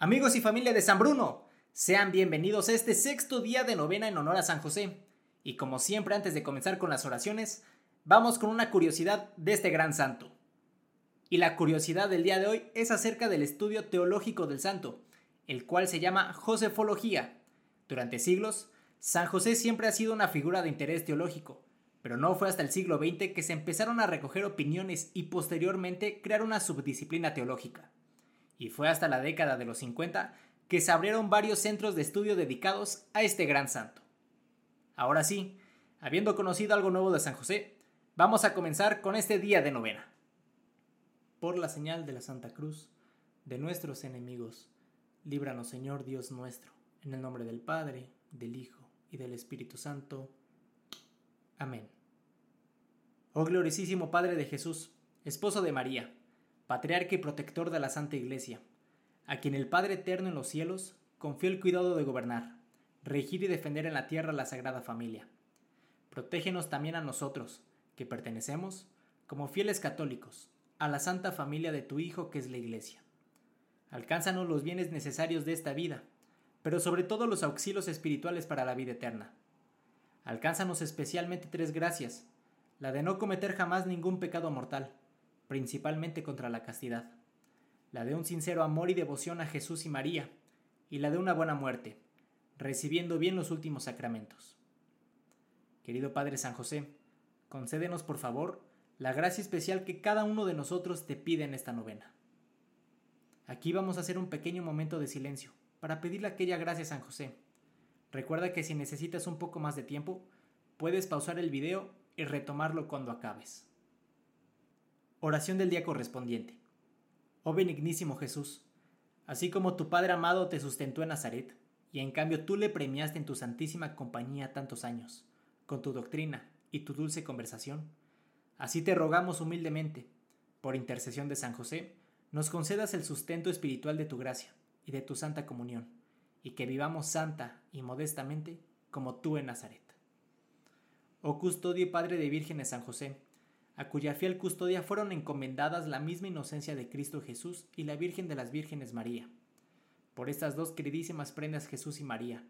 Amigos y familia de San Bruno, sean bienvenidos a este sexto día de novena en honor a San José. Y como siempre antes de comenzar con las oraciones, vamos con una curiosidad de este gran santo. Y la curiosidad del día de hoy es acerca del estudio teológico del santo, el cual se llama Josefología. Durante siglos, San José siempre ha sido una figura de interés teológico, pero no fue hasta el siglo XX que se empezaron a recoger opiniones y posteriormente crear una subdisciplina teológica y fue hasta la década de los 50 que se abrieron varios centros de estudio dedicados a este gran santo. Ahora sí, habiendo conocido algo nuevo de San José, vamos a comenzar con este día de novena. Por la señal de la Santa Cruz, de nuestros enemigos, líbranos Señor Dios nuestro, en el nombre del Padre, del Hijo y del Espíritu Santo. Amén. Oh gloriosísimo Padre de Jesús, esposo de María, patriarca y protector de la Santa Iglesia, a quien el Padre Eterno en los cielos confió el cuidado de gobernar, regir y defender en la tierra la Sagrada Familia. Protégenos también a nosotros, que pertenecemos, como fieles católicos, a la Santa Familia de tu Hijo que es la Iglesia. Alcánzanos los bienes necesarios de esta vida, pero sobre todo los auxilios espirituales para la vida eterna. Alcánzanos especialmente tres gracias, la de no cometer jamás ningún pecado mortal, principalmente contra la castidad, la de un sincero amor y devoción a Jesús y María, y la de una buena muerte, recibiendo bien los últimos sacramentos. Querido Padre San José, concédenos por favor la gracia especial que cada uno de nosotros te pide en esta novena. Aquí vamos a hacer un pequeño momento de silencio para pedirle aquella gracia a San José. Recuerda que si necesitas un poco más de tiempo, puedes pausar el video y retomarlo cuando acabes. Oración del día correspondiente. Oh benignísimo Jesús, así como tu Padre amado te sustentó en Nazaret, y en cambio tú le premiaste en tu santísima compañía tantos años, con tu doctrina y tu dulce conversación, así te rogamos humildemente, por intercesión de San José, nos concedas el sustento espiritual de tu gracia y de tu santa comunión, y que vivamos santa y modestamente como tú en Nazaret. Oh custodio y Padre de vírgenes San José, a cuya fiel custodia fueron encomendadas la misma inocencia de Cristo Jesús y la Virgen de las Vírgenes María. Por estas dos queridísimas prendas Jesús y María,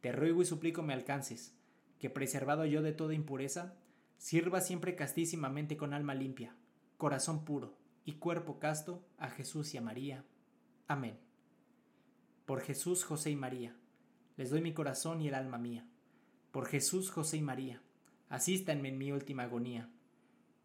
te ruego y suplico me alcances, que preservado yo de toda impureza, sirva siempre castísimamente con alma limpia, corazón puro y cuerpo casto a Jesús y a María. Amén. Por Jesús, José y María, les doy mi corazón y el alma mía. Por Jesús, José y María, asístanme en mi última agonía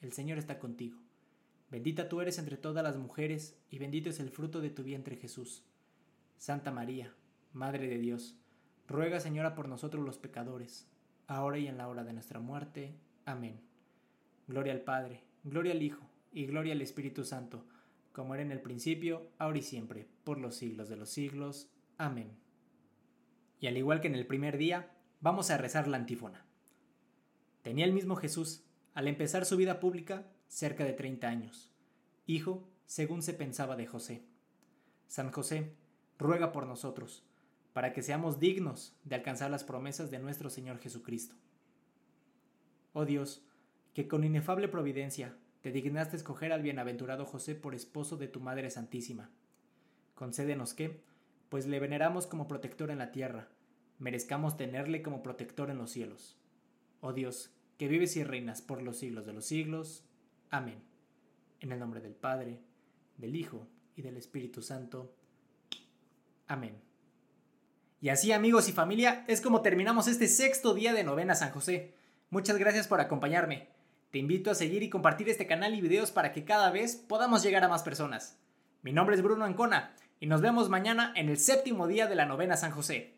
el Señor está contigo. Bendita tú eres entre todas las mujeres, y bendito es el fruto de tu vientre Jesús. Santa María, Madre de Dios, ruega Señora por nosotros los pecadores, ahora y en la hora de nuestra muerte. Amén. Gloria al Padre, gloria al Hijo, y gloria al Espíritu Santo, como era en el principio, ahora y siempre, por los siglos de los siglos. Amén. Y al igual que en el primer día, vamos a rezar la antífona. Tenía el mismo Jesús al empezar su vida pública, cerca de 30 años, hijo, según se pensaba de José. San José, ruega por nosotros, para que seamos dignos de alcanzar las promesas de nuestro Señor Jesucristo. Oh Dios, que con inefable providencia te dignaste escoger al bienaventurado José por esposo de tu Madre Santísima. Concédenos que, pues le veneramos como protector en la tierra, merezcamos tenerle como protector en los cielos. Oh Dios, que vives y reinas por los siglos de los siglos. Amén. En el nombre del Padre, del Hijo y del Espíritu Santo. Amén. Y así amigos y familia, es como terminamos este sexto día de novena San José. Muchas gracias por acompañarme. Te invito a seguir y compartir este canal y videos para que cada vez podamos llegar a más personas. Mi nombre es Bruno Ancona y nos vemos mañana en el séptimo día de la novena San José.